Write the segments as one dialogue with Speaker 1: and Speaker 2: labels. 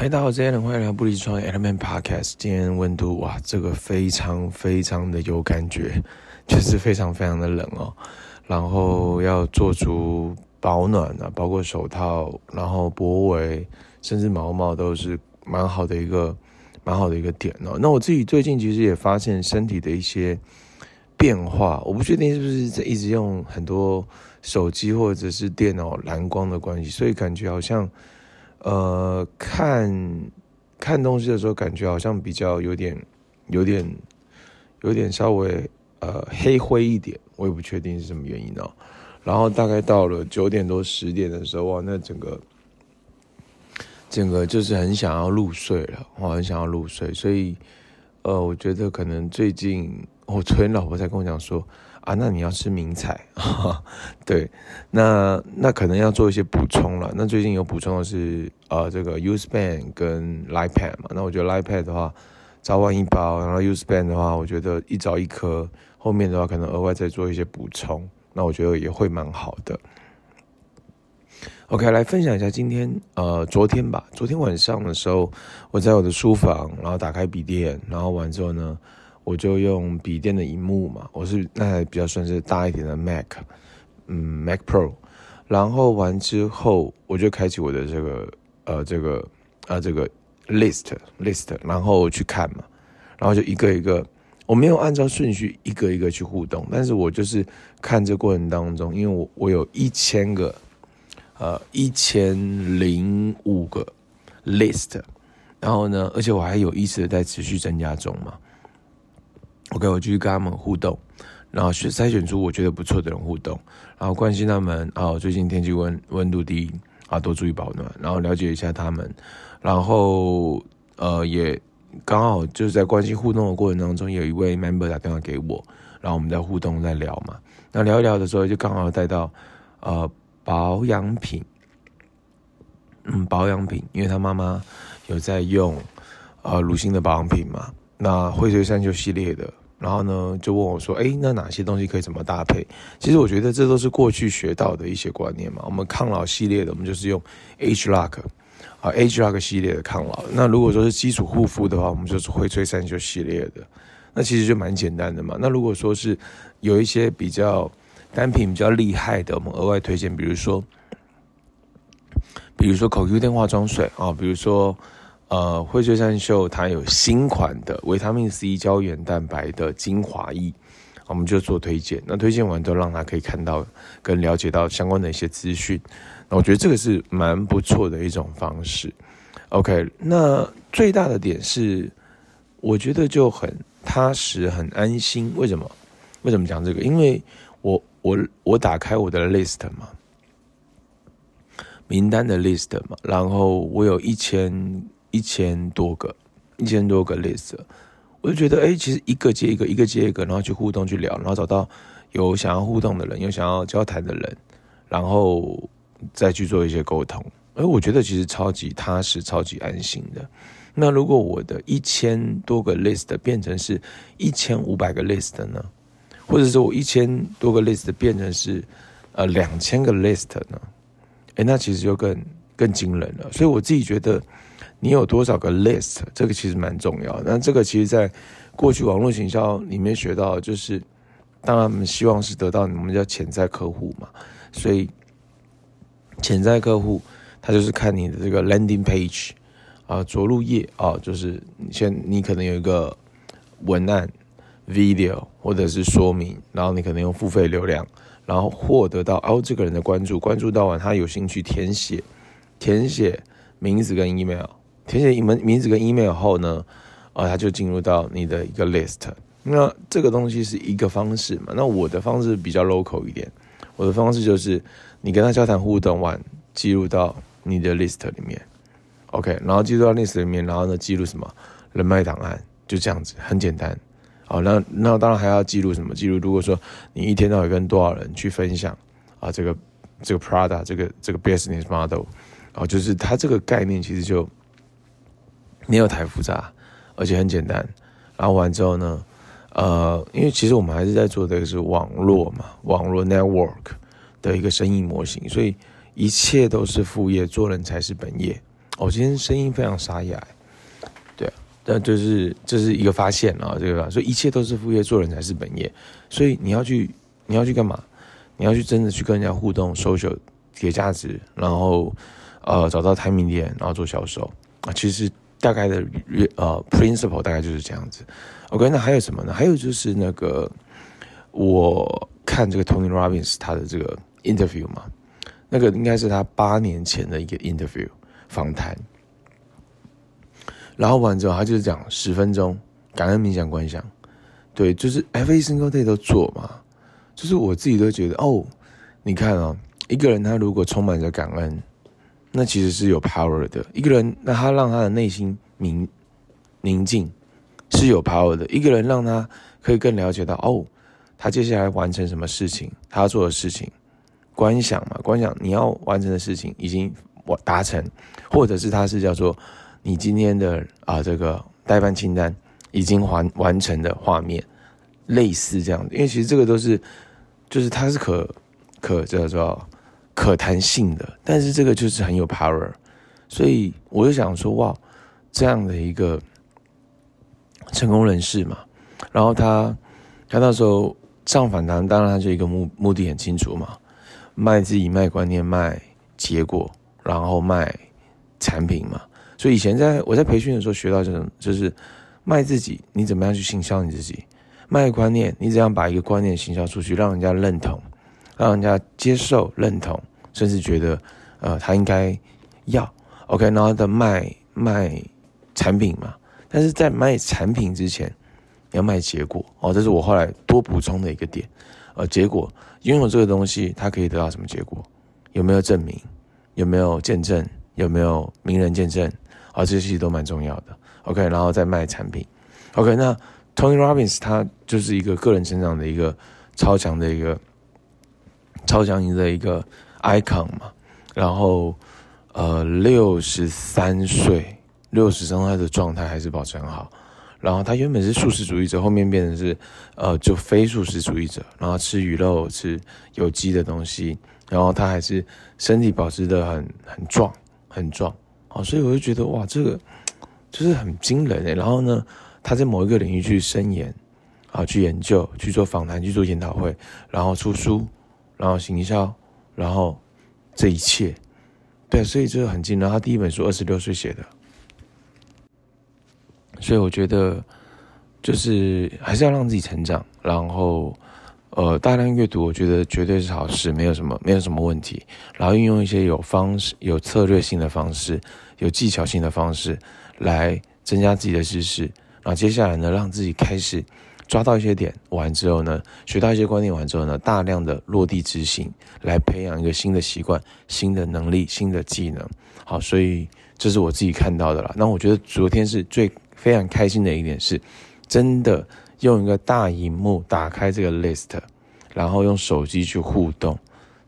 Speaker 1: 嗨，大家好，欢迎来到不离创业 Element Podcast。今天温度哇，这个非常非常的有感觉，就是非常非常的冷哦。然后要做足保暖啊，包括手套，然后脖围，甚至毛毛都是蛮好的一个蛮好的一个点哦。那我自己最近其实也发现身体的一些变化，我不确定是不是在一直用很多手机或者是电脑蓝光的关系，所以感觉好像。呃，看看东西的时候，感觉好像比较有点、有点、有点稍微呃黑灰一点，我也不确定是什么原因哦。然后大概到了九点多十点的时候，哇，那整个整个就是很想要入睡了，我很想要入睡，所以呃，我觉得可能最近我昨天老婆在跟我讲说。啊，那你要吃明彩，对，那那可能要做一些补充了。那最近有补充的是呃这个 U-Span 跟 Lipad 嘛。那我觉得 Lipad 的话早晚一包，然后 U-Span 的话，我觉得一早一颗，后面的话可能额外再做一些补充，那我觉得也会蛮好的。OK，来分享一下今天呃昨天吧，昨天晚上的时候我在我的书房，然后打开笔电，然后完之后呢。我就用笔电的荧幕嘛，我是那还比较算是大一点的 Mac，嗯，Mac Pro，然后完之后我就开启我的这个呃这个呃这个 list list，然后去看嘛，然后就一个一个，我没有按照顺序一个一个去互动，但是我就是看这过程当中，因为我我有一千个呃一千零五个 list，然后呢，而且我还有意识的在持续增加中嘛。OK，我继续跟他们互动，然后选筛选出我觉得不错的人互动，然后关心他们啊，最近天气温温度低啊，多注意保暖，然后了解一下他们，然后呃也刚好就是在关心互动的过程当中，有一位 member 打电话给我，然后我们在互动在聊嘛，那聊一聊的时候就刚好带到呃保养品，嗯保养品，因为他妈妈有在用呃乳清的保养品嘛。那荟萃山丘系列的，然后呢，就问我说：“哎，那哪些东西可以怎么搭配？”其实我觉得这都是过去学到的一些观念嘛。我们抗老系列的，我们就是用 Age Lock，啊，Age Lock 系列的抗老。那如果说是基础护肤的话，我们就是荟萃山丘系列的。那其实就蛮简单的嘛。那如果说是有一些比较单品比较厉害的，我们额外推荐，比如说，比如说 CoQ10 化妆水啊，比如说。呃，荟萃山秀它有新款的维他命 C 胶原蛋白的精华液，我们就做推荐。那推荐完之后，让他可以看到跟了解到相关的一些资讯。那我觉得这个是蛮不错的一种方式。OK，那最大的点是，我觉得就很踏实、很安心。为什么？为什么讲这个？因为我我我打开我的 list 嘛，名单的 list 嘛，然后我有一千。一千多个，一千多个 list，我就觉得，哎，其实一个接一个，一个接一个，然后去互动去聊，然后找到有想要互动的人，有想要交谈的人，然后再去做一些沟通。哎，我觉得其实超级踏实，超级安心的。那如果我的一千多个 list 变成是一千五百个 list 呢？或者说我一千多个 list 变成是呃两千个 list 呢？哎，那其实就更更惊人了。所以我自己觉得。你有多少个 list？这个其实蛮重要。那这个其实，在过去网络行销里面学到，就是当然我们希望是得到我们叫潜在客户嘛。所以潜在客户他就是看你的这个 landing page 啊，着陆页啊，就是先你可能有一个文案 video 或者是说明，然后你可能用付费流量，然后获得到哦这个人的关注，关注到完他有兴趣填写填写名字跟 email。填写你们名字跟 email 后呢，啊，他就进入到你的一个 list。那这个东西是一个方式嘛？那我的方式比较 local 一点，我的方式就是你跟他交谈互动完，记录到你的 list 里面，OK，然后记录到 list 里面，然后呢记录什么人脉档案，就这样子，很简单。好，那那当然还要记录什么？记录如果说你一天到晚跟多少人去分享啊，这个这个 Prada 这个这个 business model，啊，就是它这个概念其实就。没有太复杂，而且很简单。然后完之后呢，呃，因为其实我们还是在做的是网络嘛，网络 network 的一个生意模型，所以一切都是副业，做人才是本业。我今天声音非常沙哑，对啊，但就是这是一个发现啊，对吧？所以一切都是副业，做人才是本业。所以你要去，你要去干嘛？你要去真的去跟人家互动，social 给价值，然后呃找到 timing 点，然后做销售啊。其实大概的呃 principle 大概就是这样子。OK，那还有什么呢？还有就是那个我看这个 Tony Robbins 他的这个 interview 嘛，那个应该是他八年前的一个 interview 访谈，然后完之后他就是讲十分钟感恩冥想观想，对，就是 every single day 都做嘛。就是我自己都觉得哦，你看哦，一个人他如果充满着感恩，那其实是有 power 的。一个人，那他让他的内心宁宁静，是有 power 的。一个人让他可以更了解到哦，他接下来完成什么事情，他要做的事情，观想嘛，观想你要完成的事情已经我达成，或者是他是叫做你今天的啊这个待办清单已经完完成的画面，类似这样的，因为其实这个都是。就是它是可可叫做可弹性的，但是这个就是很有 power，所以我就想说哇，这样的一个成功人士嘛，然后他他那时候上反弹，当然他就一个目目的很清楚嘛，卖自己、卖观念、卖结果，然后卖产品嘛。所以以前在我在培训的时候学到这种，就是卖自己，你怎么样去行销你自己。卖观念，你怎样把一个观念行销出去，让人家认同，让人家接受、认同，甚至觉得，呃，他应该要，OK，然后的卖卖产品嘛。但是在卖产品之前，要卖结果哦，这是我后来多补充的一个点。呃，结果拥有这个东西，它可以得到什么结果？有没有证明？有没有见证？有没有名人见证？啊、哦，这些其实都蛮重要的。OK，然后再卖产品。OK，那。Tony Robbins 他就是一个个人成长的一个超强的一个超强型的一个 icon 嘛，然后呃六十三岁，六十三岁的状态还是保持很好，然后他原本是素食主义者，后面变成是呃就非素食主义者，然后吃鱼肉吃有机的东西，然后他还是身体保持得很很壮很壮，啊，所以我就觉得哇这个就是很惊人诶，然后呢。他在某一个领域去深研，啊，去研究，去做访谈，去做研讨会，然后出书，然后行销，然后这一切，对，所以这个很惊人。他第一本书二十六岁写的，所以我觉得就是还是要让自己成长，然后呃大量阅读，我觉得绝对是好事，没有什么没有什么问题。然后运用一些有方式、有策略性的方式、有技巧性的方式来增加自己的知识。然后接下来呢，让自己开始抓到一些点，完之后呢，学到一些观念，完之后呢，大量的落地执行，来培养一个新的习惯、新的能力、新的技能。好，所以这是我自己看到的啦。那我觉得昨天是最非常开心的一点是，真的用一个大荧幕打开这个 list，然后用手机去互动，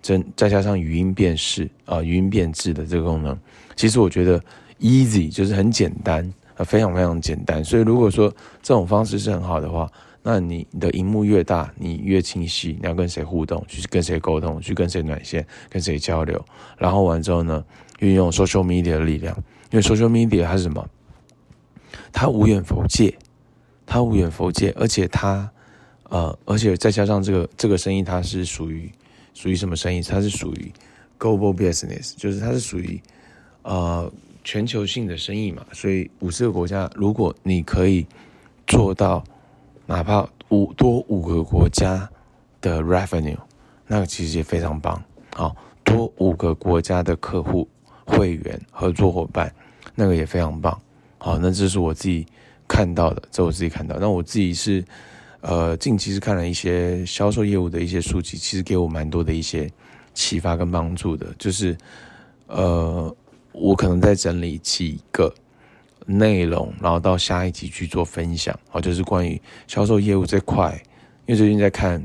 Speaker 1: 真再加上语音辨识啊、语音辨识的这个功能，其实我觉得 easy 就是很简单。非常非常简单，所以如果说这种方式是很好的话，那你的荧幕越大，你越清晰。你要跟谁互动，去跟谁沟通，去跟谁暖线，跟谁交流，然后完之后呢，运用 social media 的力量，因为 social media 它是什么？它无远弗届，它无远弗届，而且它呃，而且再加上这个这个生意，它是属于属于什么生意？它是属于 global business，就是它是属于呃。全球性的生意嘛，所以五十个国家，如果你可以做到，哪怕五多五个国家的 revenue，那个其实也非常棒。好，多五个国家的客户、会员、合作伙伴，那个也非常棒。好，那这是我自己看到的，这我自己看到。那我自己是，呃，近期是看了一些销售业务的一些书籍，其实给我蛮多的一些启发跟帮助的，就是，呃。我可能在整理几个内容，然后到下一集去做分享，好，就是关于销售业务这块。因为最近在看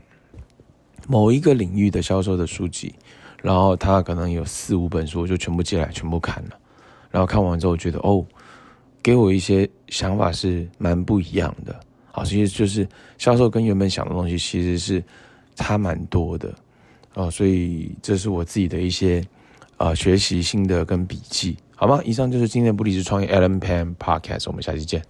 Speaker 1: 某一个领域的销售的书籍，然后他可能有四五本书，我就全部借来全部看了。然后看完之后，觉得哦，给我一些想法是蛮不一样的。好，其实就是销售跟原本想的东西其实是差蛮多的。哦，所以这是我自己的一些。啊、学习新的跟笔记好吗？以上就是今天的不理智创业 Allen Pan Podcast 我们下期见。